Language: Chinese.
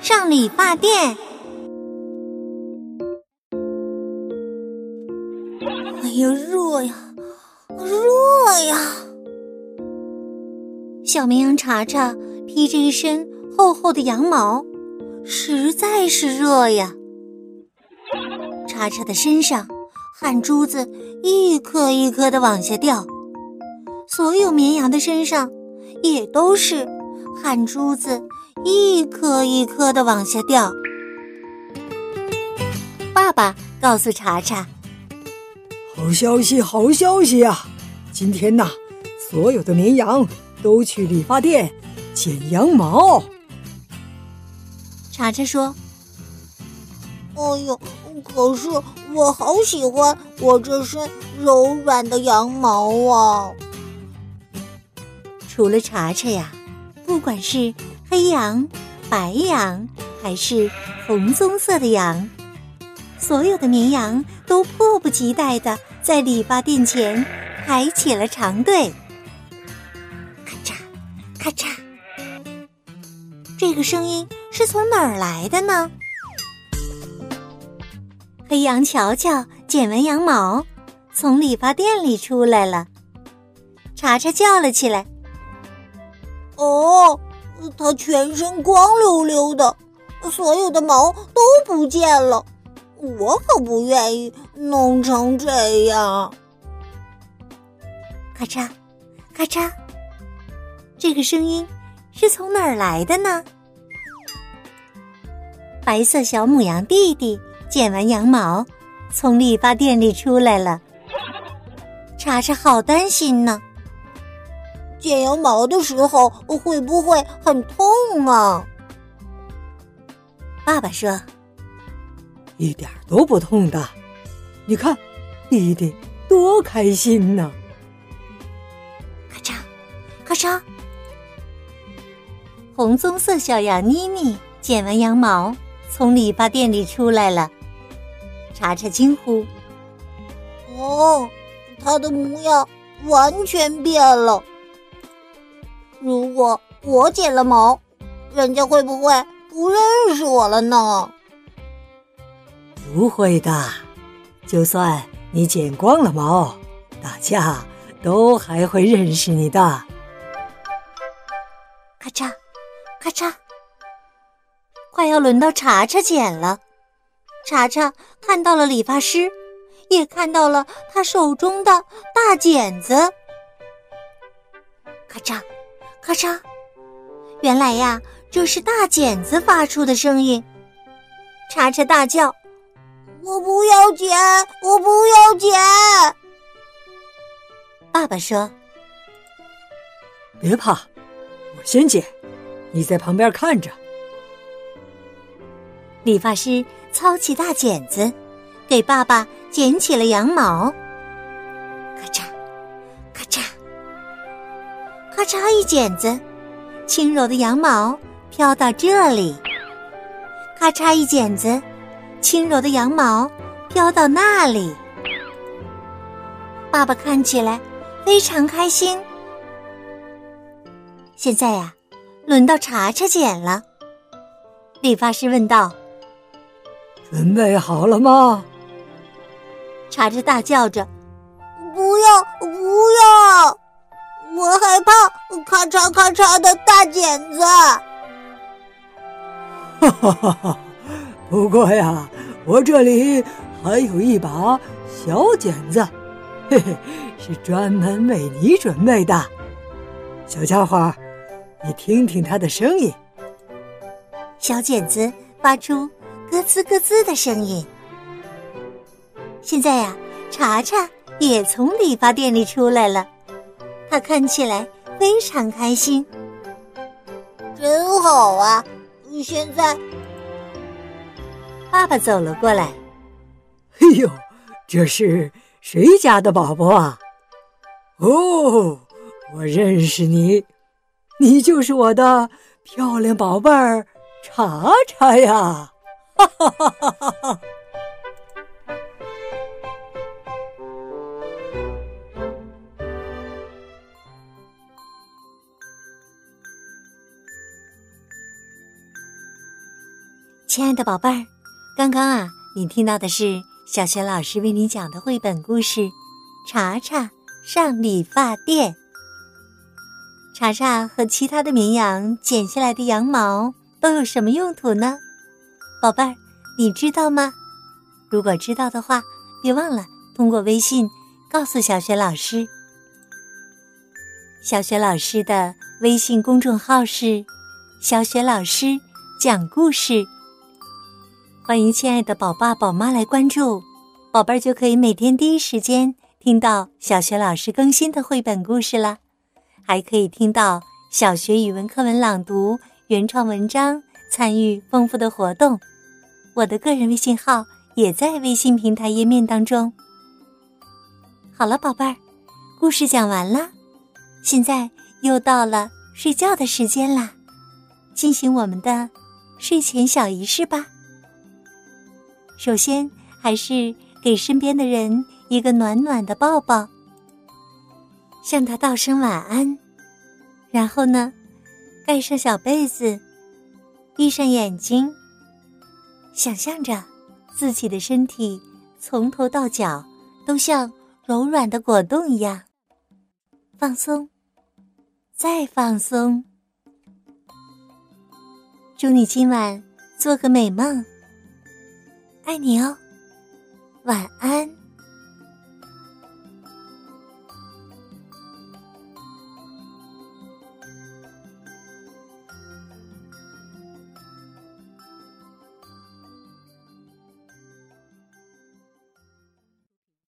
上理发店。哎呀，热呀，热呀！小绵羊查查披着一身厚厚的羊毛，实在是热呀。查查的身上汗珠子一颗一颗的往下掉，所有绵羊的身上也都是汗珠子。一颗一颗的往下掉。爸爸告诉查查：“好消息，好消息呀！今天呐，所有的绵羊都去理发店剪羊毛。”查查说：“哎呦，可是我好喜欢我这身柔软的羊毛啊！”除了查查呀，不管是……黑羊、白羊还是红棕色的羊，所有的绵羊都迫不及待的在理发店前排起了长队。咔嚓，咔嚓，这个声音是从哪儿来的呢？黑羊乔乔剪完羊毛，从理发店里出来了。查查叫了起来：“哦！”它全身光溜溜的，所有的毛都不见了。我可不愿意弄成这样。咔嚓，咔嚓，这个声音是从哪儿来的呢？白色小母羊弟弟剪完羊毛，从理发店里出来了。查查好担心呢。剪羊毛的时候会不会很痛啊？爸爸说：“一点都不痛的，你看，弟弟多开心呢！”咔嚓，咔嚓，红棕色小羊妮妮剪完羊毛，从理发店里出来了。查查惊呼：“哦，它的模样完全变了！”如果我剪了毛，人家会不会不认识我了呢？不会的，就算你剪光了毛，大家都还会认识你的。咔嚓，咔嚓，快要轮到查查剪了。查查看到了理发师，也看到了他手中的大剪子。咔嚓。咔嚓！原来呀，这是大剪子发出的声音。查查大叫：“我不要剪！我不要剪！”爸爸说：“别怕，我先剪，你在旁边看着。”理发师操起大剪子，给爸爸剪起了羊毛。嚓一剪子，轻柔的羊毛飘到这里；咔嚓一剪子，轻柔的羊毛飘到那里。爸爸看起来非常开心。现在呀，轮到查查剪了。理发师问道：“准备好了吗？”查查大叫着：“我害怕咔嚓咔嚓的大剪子。哈哈哈哈！不过呀，我这里还有一把小剪子，嘿嘿，是专门为你准备的。小家伙，你听听它的声音。小剪子发出咯吱咯吱的声音。现在呀，查查也从理发店里出来了。他看起来非常开心。真好啊！现在，爸爸走了过来。哎呦，这是谁家的宝宝啊？哦，我认识你，你就是我的漂亮宝贝儿查查呀！哈哈哈哈哈亲爱的宝贝儿，刚刚啊，你听到的是小学老师为你讲的绘本故事《查查上理发店》。查查和其他的绵羊剪下来的羊毛都有什么用途呢？宝贝儿，你知道吗？如果知道的话，别忘了通过微信告诉小雪老师。小雪老师的微信公众号是“小雪老师讲故事”。欢迎亲爱的宝爸宝妈来关注，宝贝儿就可以每天第一时间听到小学老师更新的绘本故事了，还可以听到小学语文课文朗读、原创文章，参与丰富的活动。我的个人微信号也在微信平台页面当中。好了，宝贝儿，故事讲完了，现在又到了睡觉的时间啦，进行我们的睡前小仪式吧。首先，还是给身边的人一个暖暖的抱抱，向他道声晚安。然后呢，盖上小被子，闭上眼睛，想象着自己的身体从头到脚都像柔软的果冻一样放松，再放松。祝你今晚做个美梦。爱你哦，晚安。